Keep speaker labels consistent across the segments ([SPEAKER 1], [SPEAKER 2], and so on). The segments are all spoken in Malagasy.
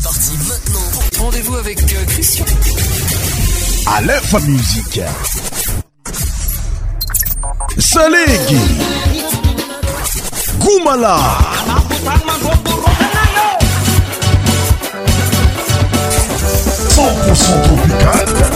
[SPEAKER 1] C'est parti maintenant. Rendez-vous avec euh, Christian.
[SPEAKER 2] À l'info musique. Salégui. Goumala. Son tropical.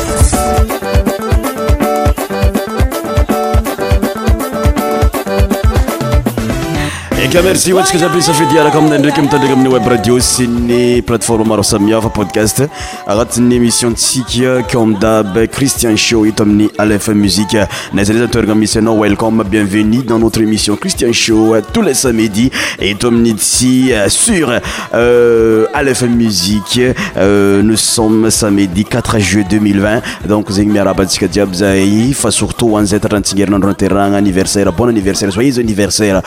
[SPEAKER 2] merci dire comme be safidiaraka aminay ndraiky mitandreka le web radio sy ny plateforme maro samihafa podcast émission émissiontsika euh, comme d'hab Christian Show et amin'ny Aleph Musique n'aiza n'aiza toeragna misy welcome bienvenue dans notre émission Christian Show euh, tous les samedis et Tomni ici, euh, sur euh, Musique euh, nous sommes samedi 4 juillet 2020 donc zegny miarabantsika jiaby zay fa surtout anzay tatrantsika herinandro terrain, anniversaire bon anniversaire soyez anniversaire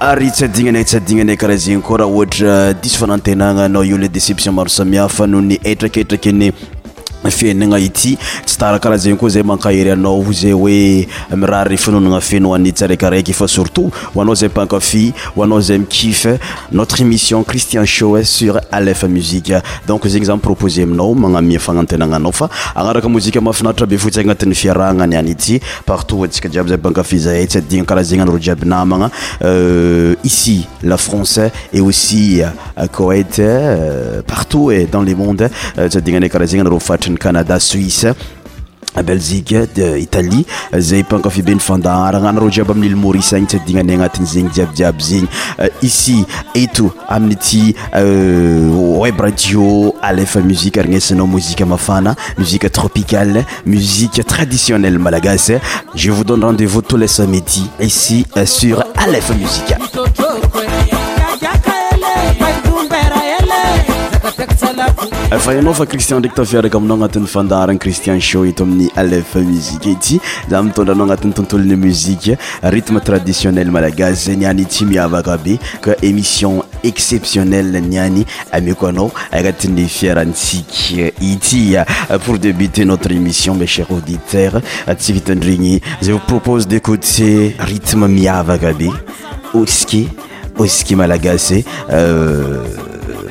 [SPEAKER 2] ary itsadinanay itsadinanay e, karaha zegny koa raha ohatra uh, dis fanantenananao io le deception maro samihafa no ny etraketraky any s kahazenykoa eh, eh, eh, zay maaheyazay oe iakaaky a sttaaza pankfaa zay mkifnotre émission cristin sur mieny aiietsyanayysainçaans edsaakahanaifa canada suisse belzike d italie zay pankafe be nyfandahara ananorô jiaby aminlmaris any tsy adignana agnatin' zegny jiabyjiaby zegny euh, icy eto aminyty euh, web radio alefa musike argnesanao mozike mafana muzike tropicale musiqe traditionnelle malagas je vousdonne rendevous tous le samedi ici euh, sur alefa musike fa inao fa cristian ndraiky tafiaraka aminao agnatin'y fandaharina cristien show eto amin'ny alf musike ity za mitondranao agnatin'ny tontolony muzike rythme traditionnel malagasy za niany ity miavaka be ka émission exceptionnelle niany ameko anao agnati'ny fiarantsiky ity pour débuter notre émission ma cher auditeur tsy vitandregny zay propose découter rythme miavaka be oske oske malagasye euh,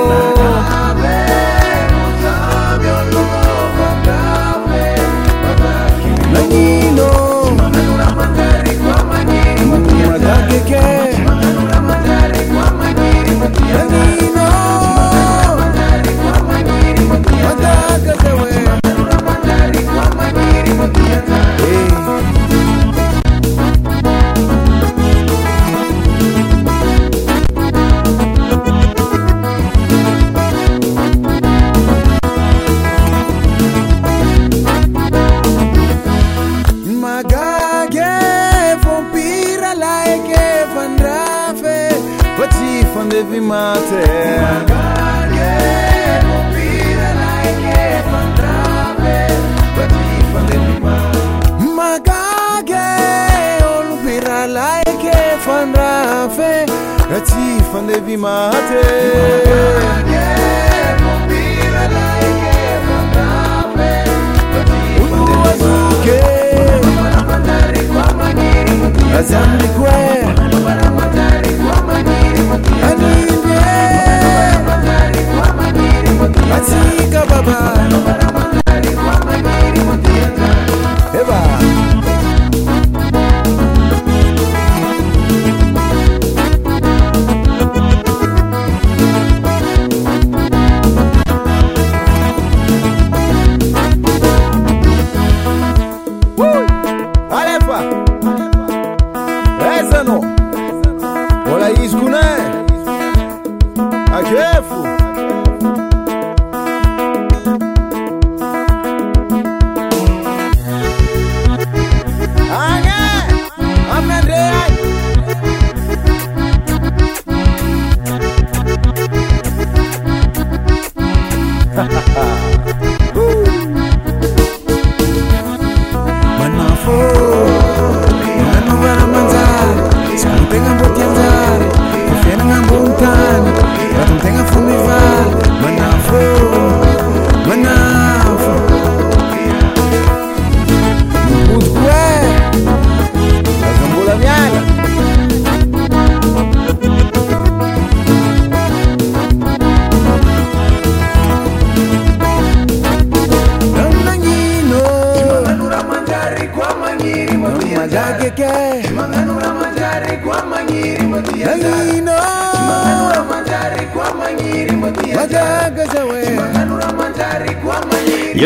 [SPEAKER 2] oh.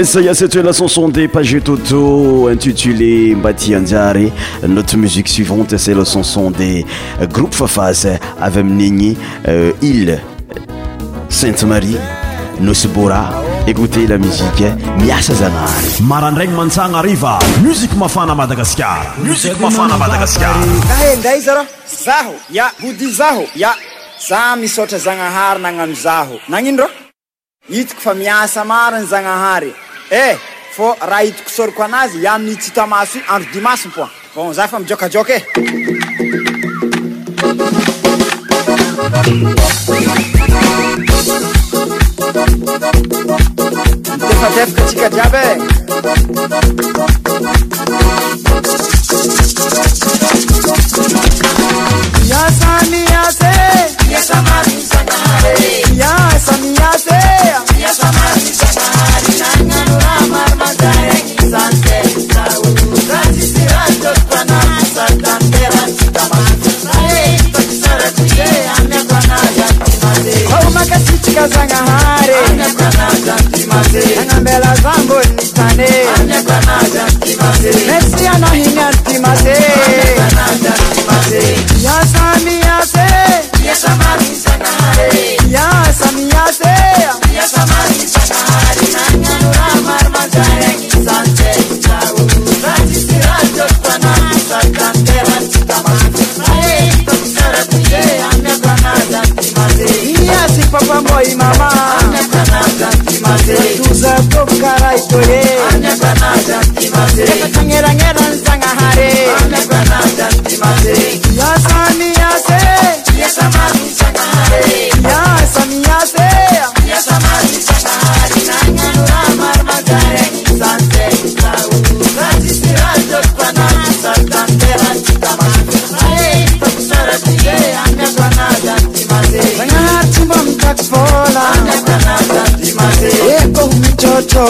[SPEAKER 2] setlacanson de pagé tt itiulémba yntemuieuivantecenson degoupe euh, fafaay amin'ignyile euh, saitemistahay marandrainy mansanaava musik mafana madagasarmifamadgaszaa zahayano eh fô raha itako soroko anazy iany tsytamaso andro dimasipoi bon za fa mijôkajoka e mitefatefaka tsika jiaby eaa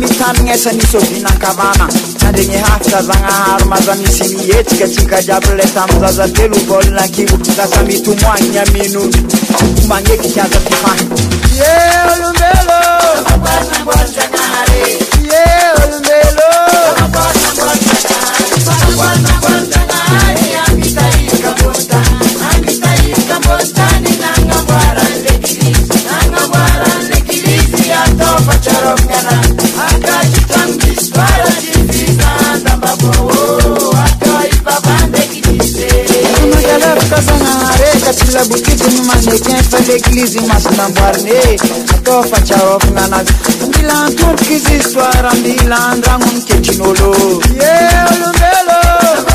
[SPEAKER 2] mitanagna esanisovinan-kavana e itsandrigny hafizazagnahary mazamisy mihetsika tsykadiabile taminyzaza telo volinaakio za
[SPEAKER 3] samitomoan ny amino magneky kiaza ty fahie olombelo ila bokiziny manaikin fa l'église masanamboariny e ata fatiarakagnanagy mdilan totro kizy soire ambilannragnono ketrinyolo e ololob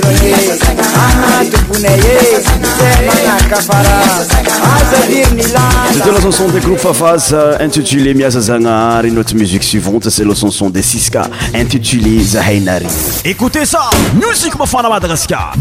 [SPEAKER 3] Eh, cete la chanson de groupe fafas euh, intitulé miasazangahari notre musique suivante cest la chanson de siska intitulé zaheinari écoutez ça musiq mafana madagaska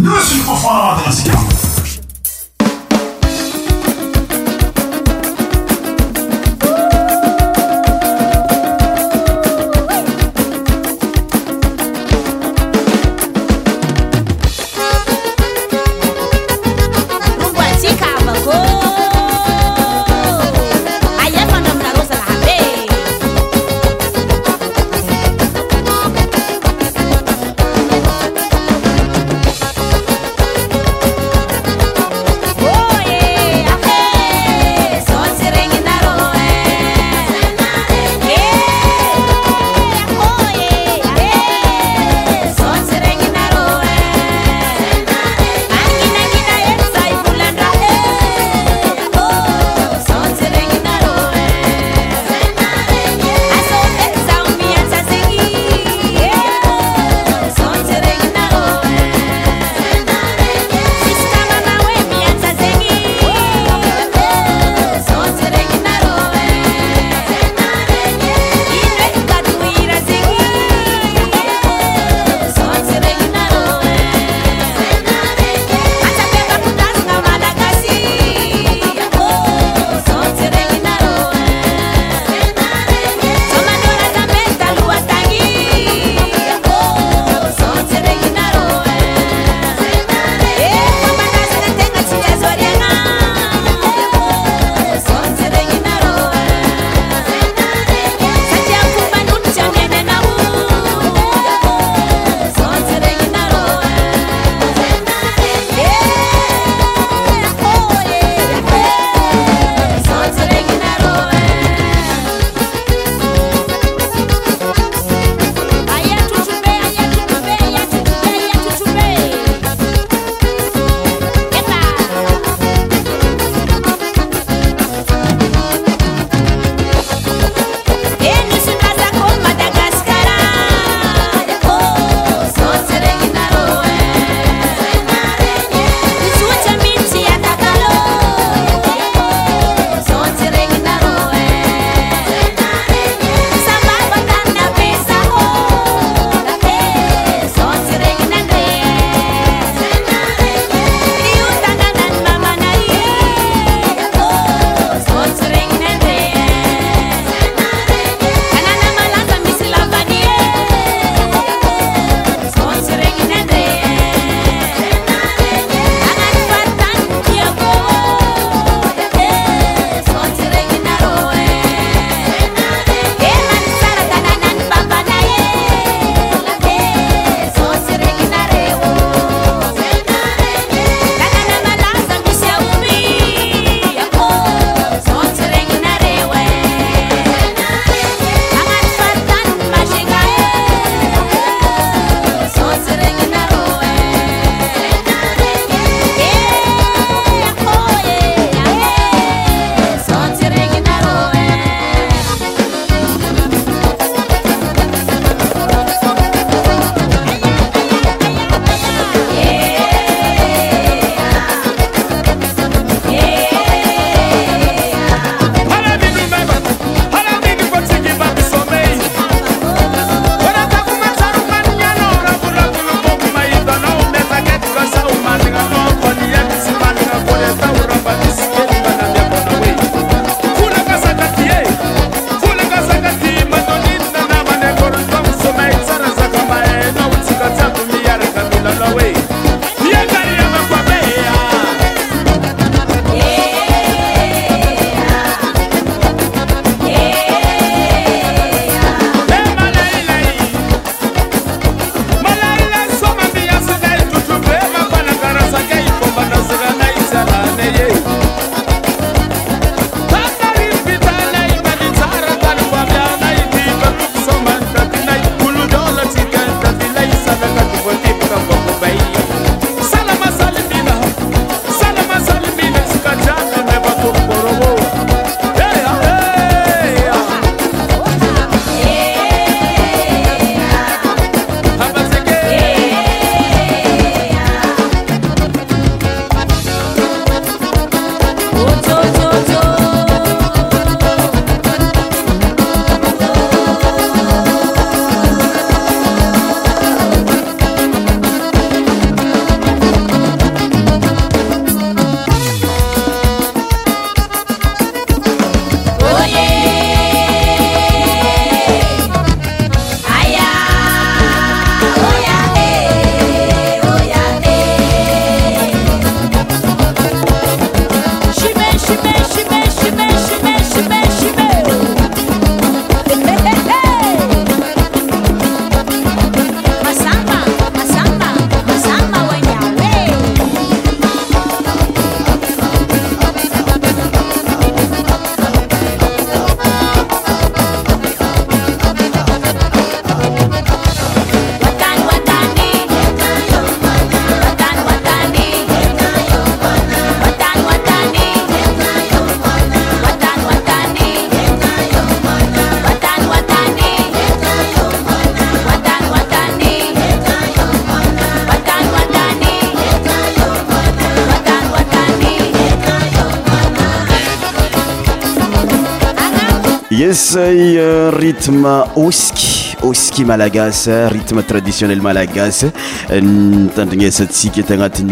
[SPEAKER 3] Marseille, euh, rythme oski, oski malagasy, euh, rythme traditionnel malagasy. cette asantsika eto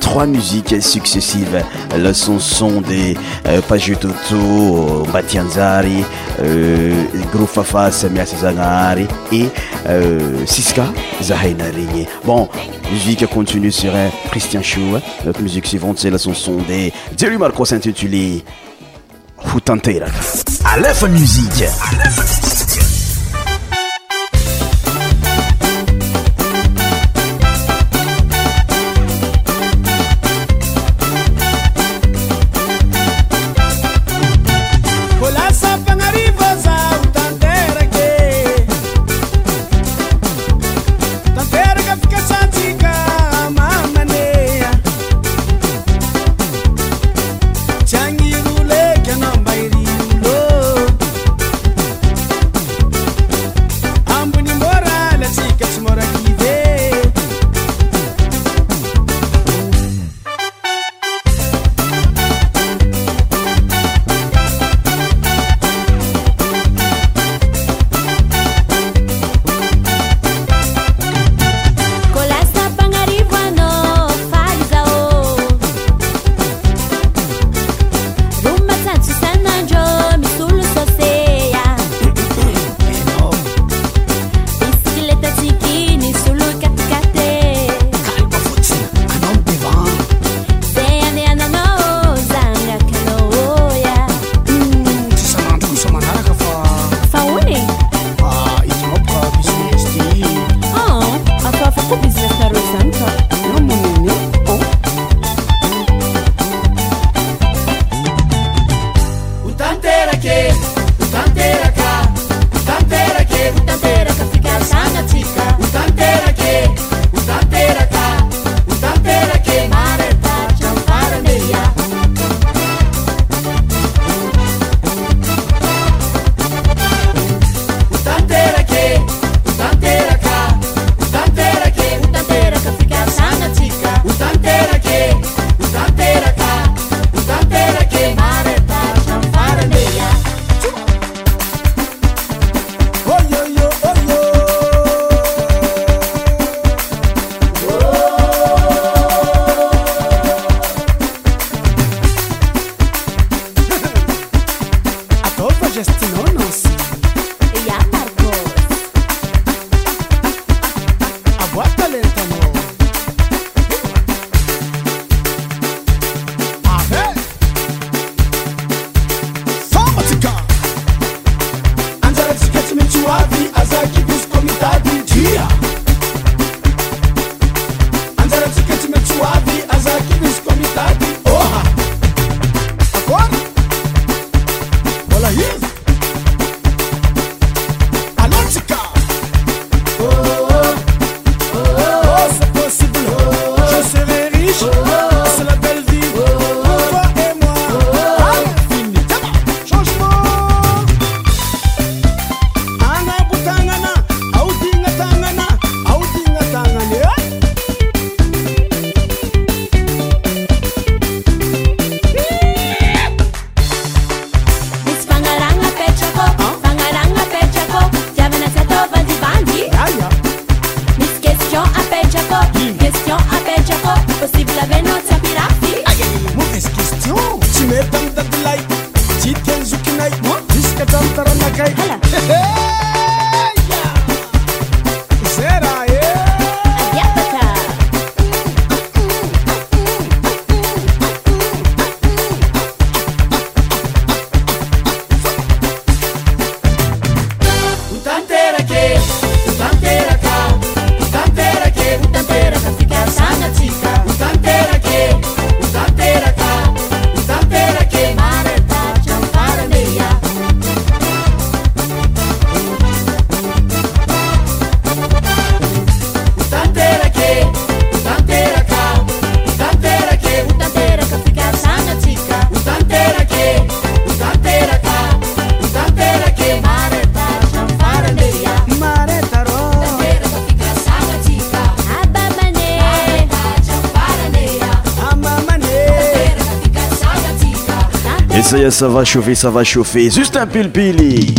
[SPEAKER 3] trois musiques successives. La chanson de euh, Pajototo, Batianzari Gros Fafa, Samia Sazanari et Siska Zahainari. Bon, musique continue sur Christian Chou. Notre musique suivante, c'est la chanson de Jerry Marcos intitulée Hutanteiraka. alf mوsيك ça va chauffer, ça va chauffer. Juste un pile-pili.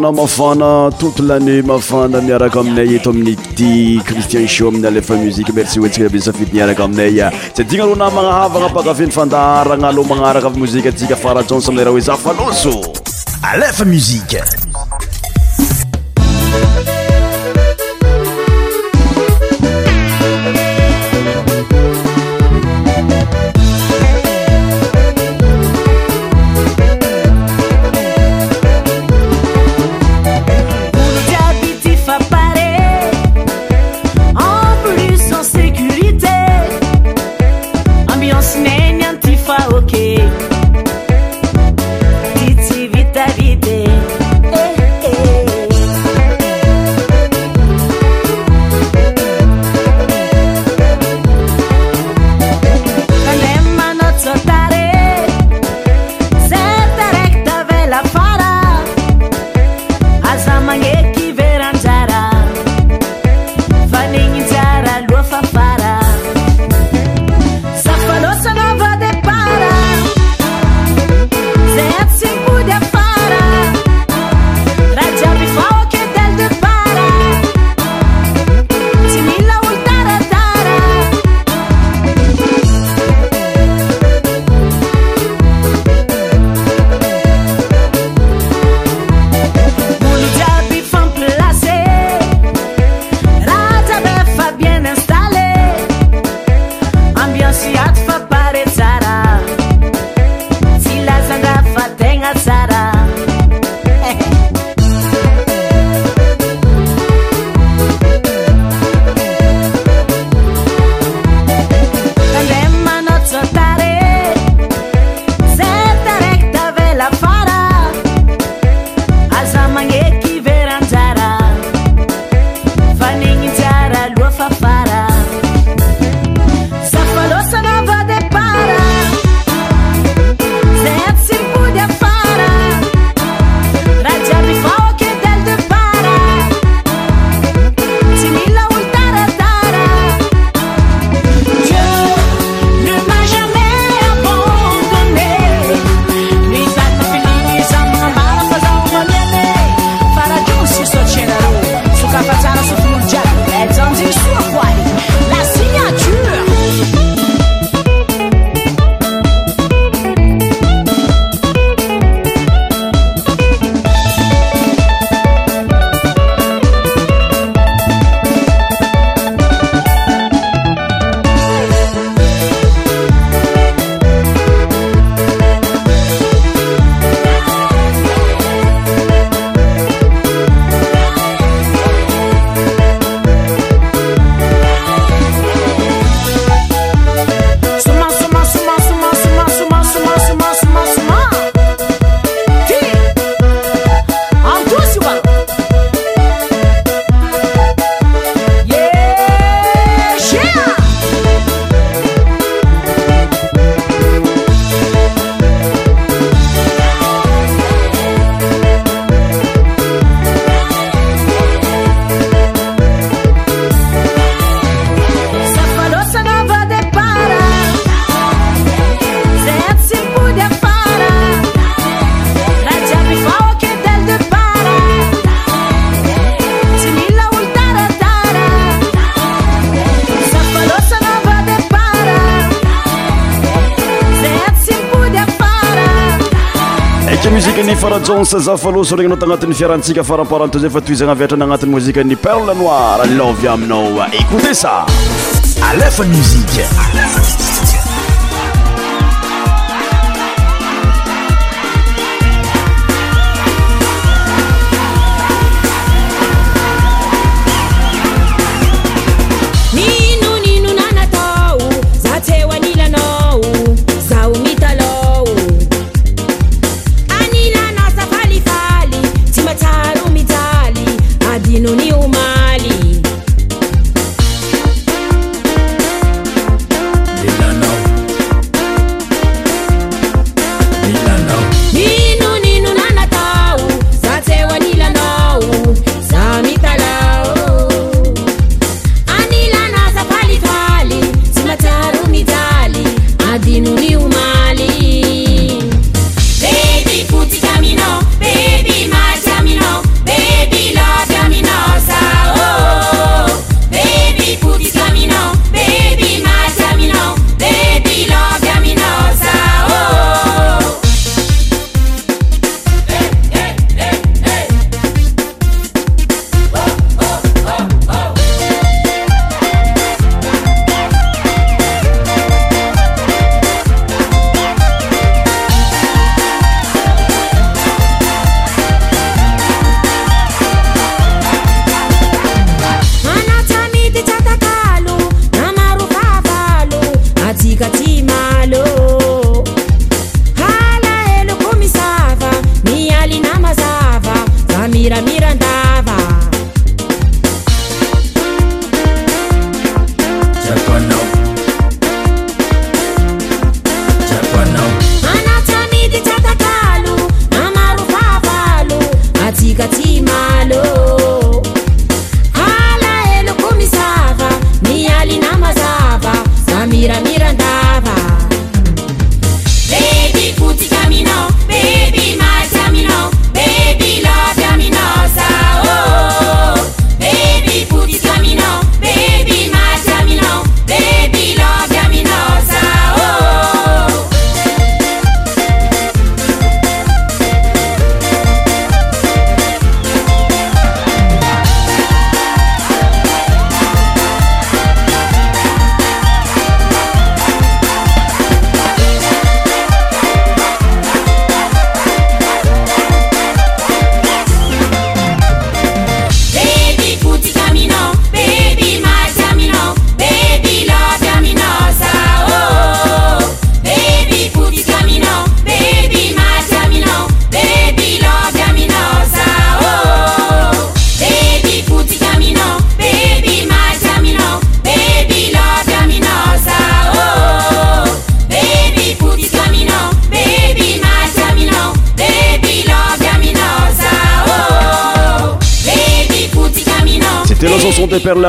[SPEAKER 4] na mafana touto lanné mafana miaraka aminay eto amin'ny ti cristien sho amin'ny alefa muzike merci oentsika abe safidy miaraka aminaya zy adina rôo na magnahavagna baka vin'ny fandarana aloh magnaraka avy mozikaatsika farajans aminay raha hoe zafaloso alefa muzika
[SPEAKER 5] zafaloasoregna anao tagnatiny fiarantsika faramparanto zay fa to izagna aviatrana agnatin'ny mozika ny perle noir lovy aminao ékoute ça alefany mozike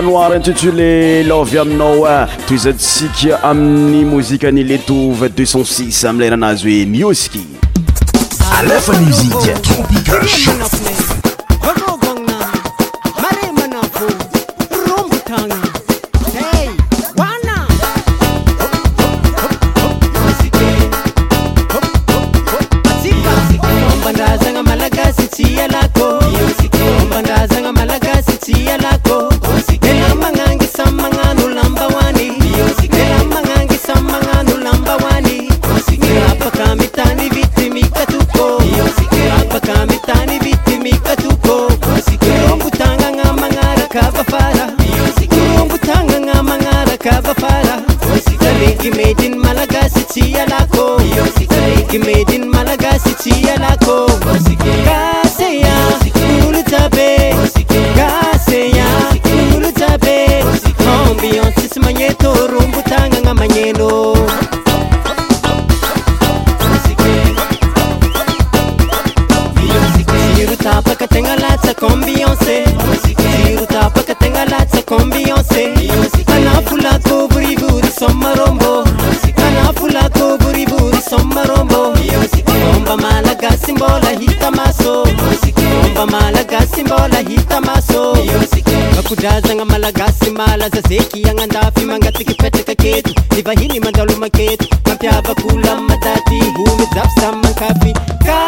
[SPEAKER 5] noir intitulé love aminao to izasika aminn'ny mozika ani letove 2c6 amilananazy hoe mioski alefa mozik is
[SPEAKER 4] n malagasy mahlazazeky agnandafy mangatsiky petraka akety i vahiny mandalomakety mampiavakolo a mataty vomy jafy samy makapyka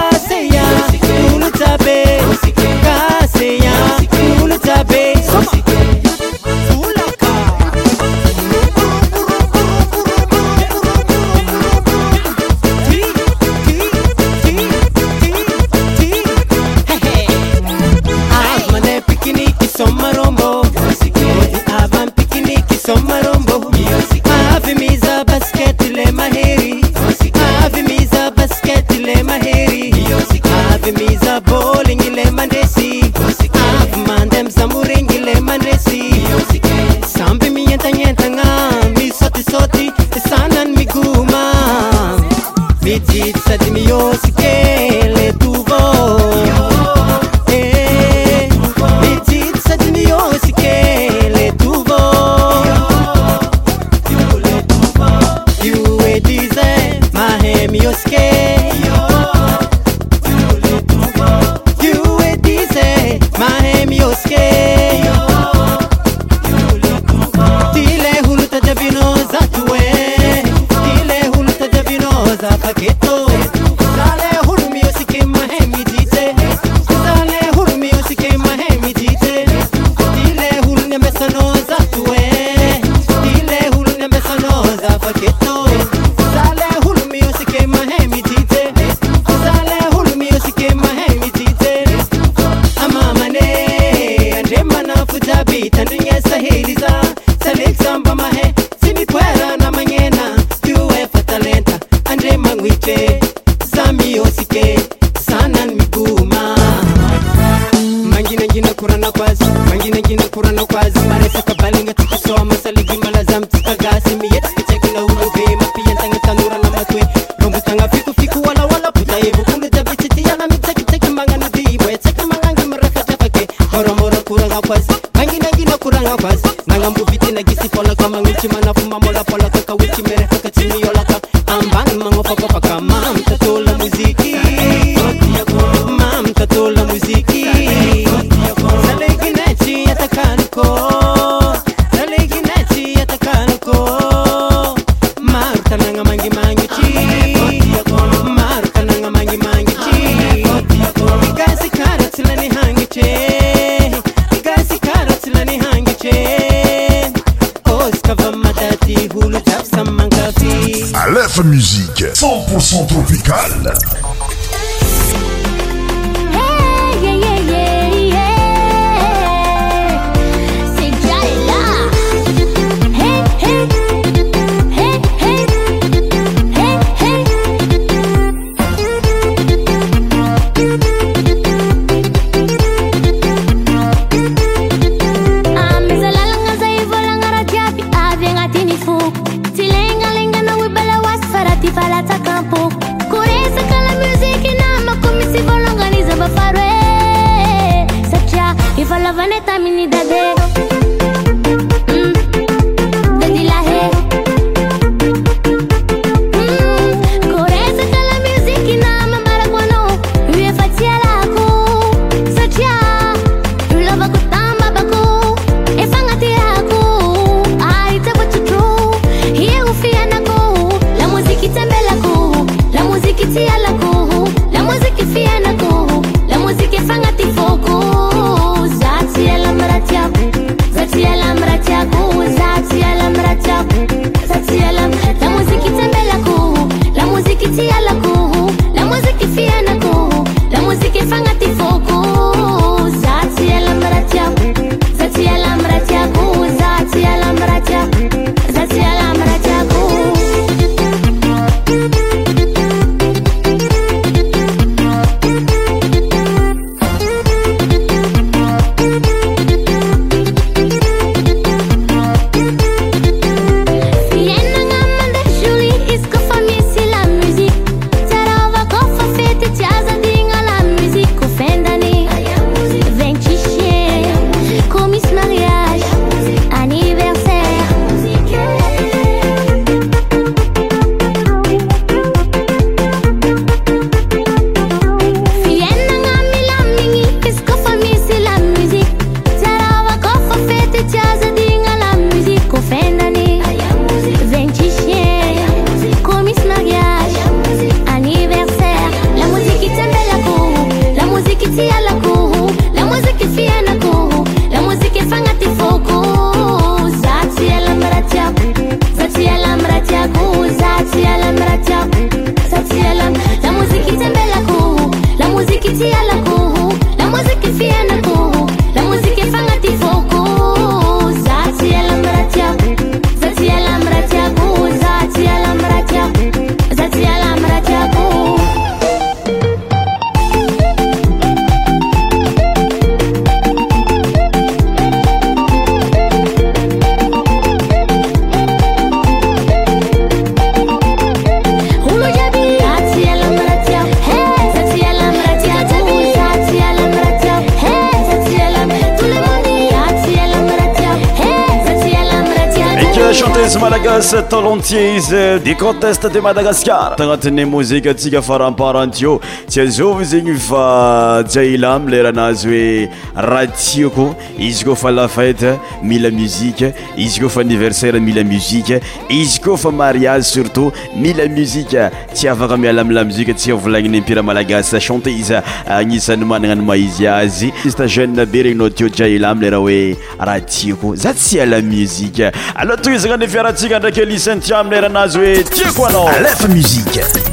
[SPEAKER 5] izy de conteste de madagaskara tagnatin'ny mozika atsika faramparantio tsyazova zegny fa tsy aila my leranazy hoe raha tiako izy koa fa lafete mila muzika izy koa fa anniversaire mila muzika izy koa fa mariazy surtout mila muzika tsy afaka amiala amilamizika atsika volagniny impira malagasy chanté za agnisan'ny manana ny maizy azy staziona be regny nao tioja ela am leraha hoe ra tiako za tsy alamizika aloha toa izana ny fiarantsika ndraiky elisantiamleranazy hoe tiako anao lefamzik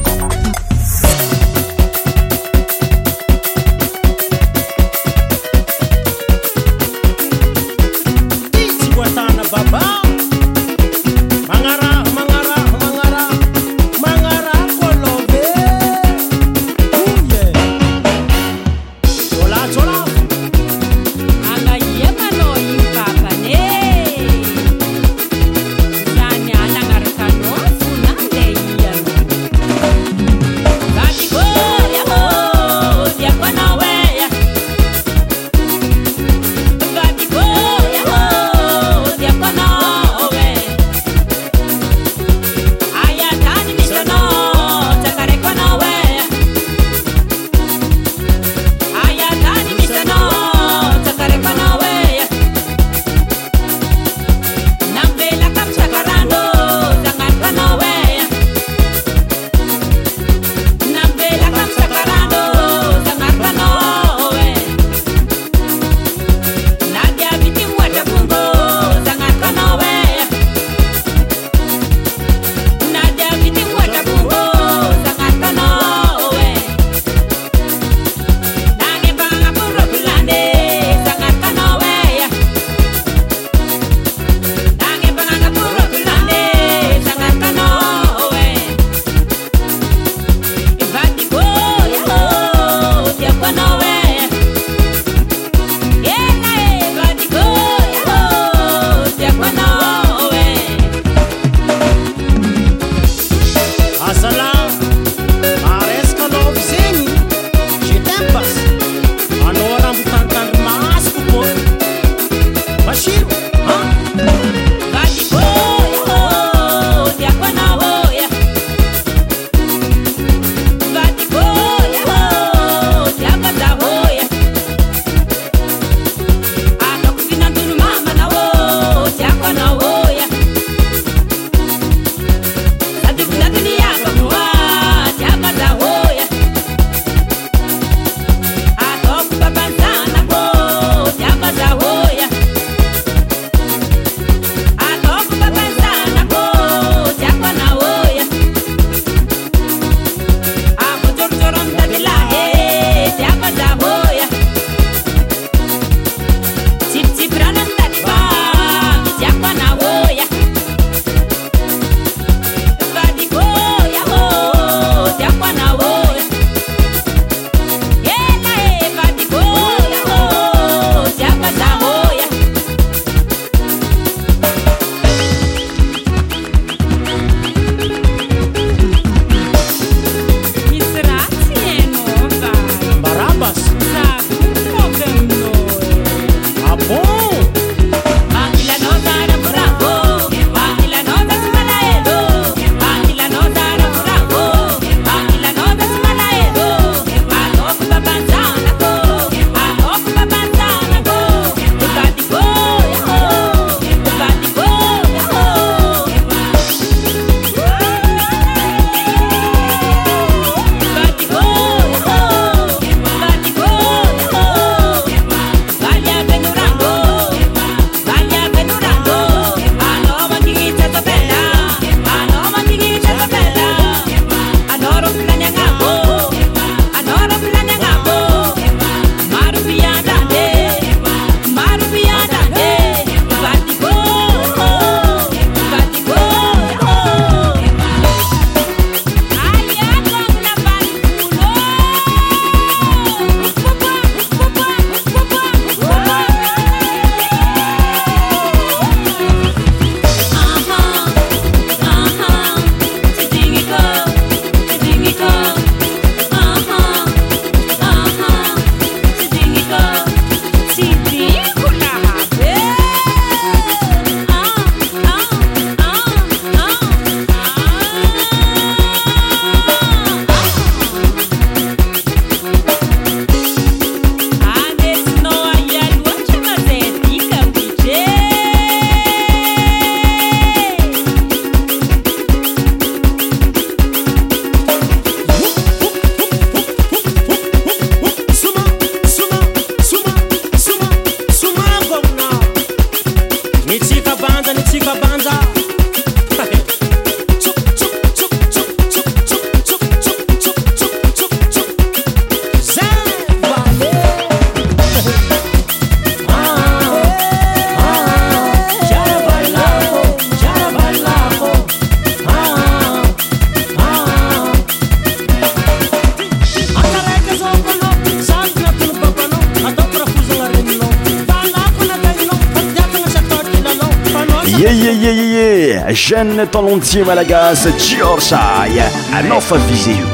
[SPEAKER 5] ntalontie malagas giorsi a
[SPEAKER 6] nofa viseo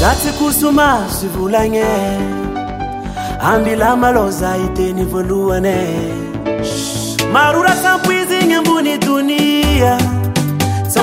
[SPEAKER 6] zati kosoma sivolagne ambilamalozaitenivaloane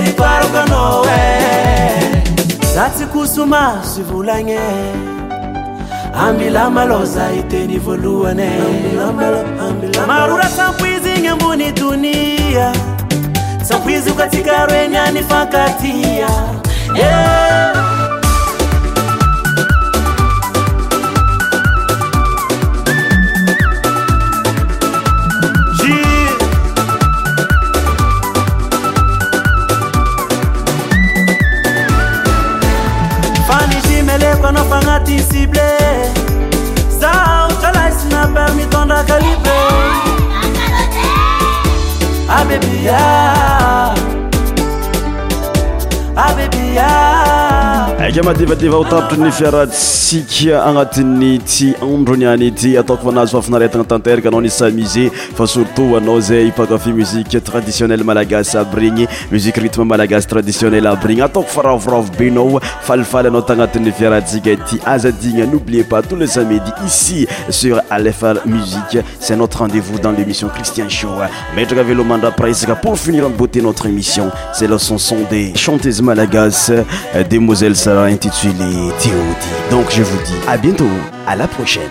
[SPEAKER 6] rnenati eh. kosoma sivolanye ambilamalozaitenyvoloane marora sampoizy nyembony dunia sampoizy o katikaro emyanifakatia eh. calibre. Ah, baby, ah. Ah, baby, ah. ika madevadeva ho tapitry ny fiaratsika agnatin'ny
[SPEAKER 5] ty androny any ity ataoko fanazy fafinaretagna tanteraka anao nisa musé fa surtout anao zay hipakafy muzike traditionnel malagasy aby regny muzike rythme malagasy traditionnel aby regny ataoko faravoravo be anao falifaly anao tagnatin'ny fiaratsika ity aza digna n'oubliez pas tous les samedis ici sur alefa musique c'est notre rendez-vous dans l'émission Christian Show maître Velomanda Presque pour finir en beauté notre émission c'est la chanson des chanteuses malagasy euh, demoiselles euh, intitulé Théodie. Donc je vous dis à bientôt, à la prochaine.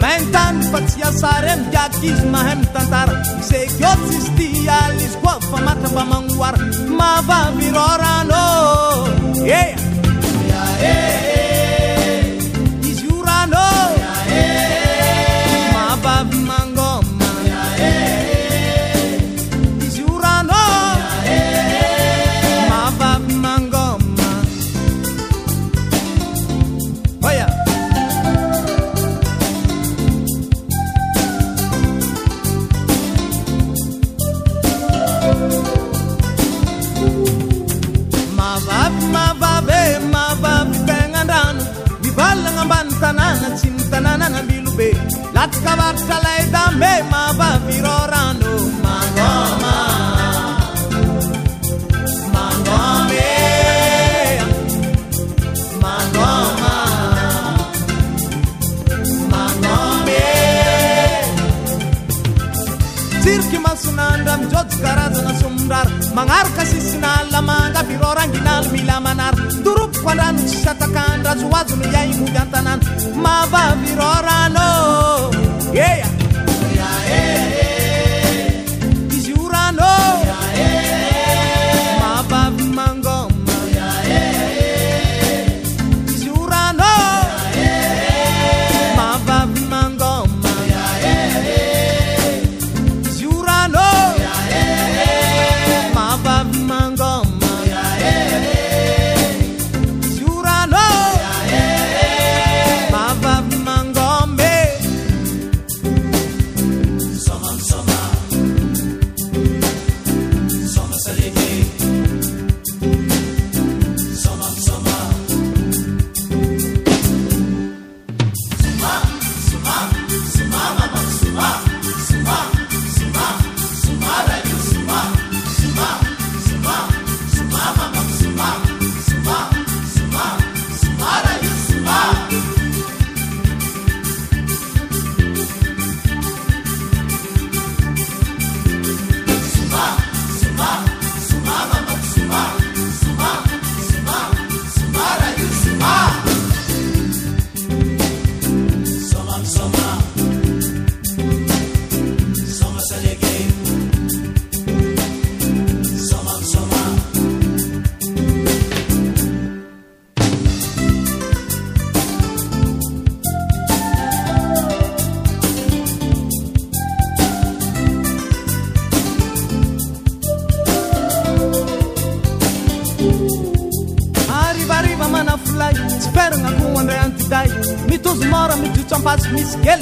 [SPEAKER 7] mentan pesia sarem jakis mahem tantar segotsistialispo famat tepamanguar mava virorano e magnaraka sisynaly lamangaavyrô ranginaly milamanary ndoropoko andranotsisatakany razo oazony ia ignody an-tanany mavavyrô ranô mis que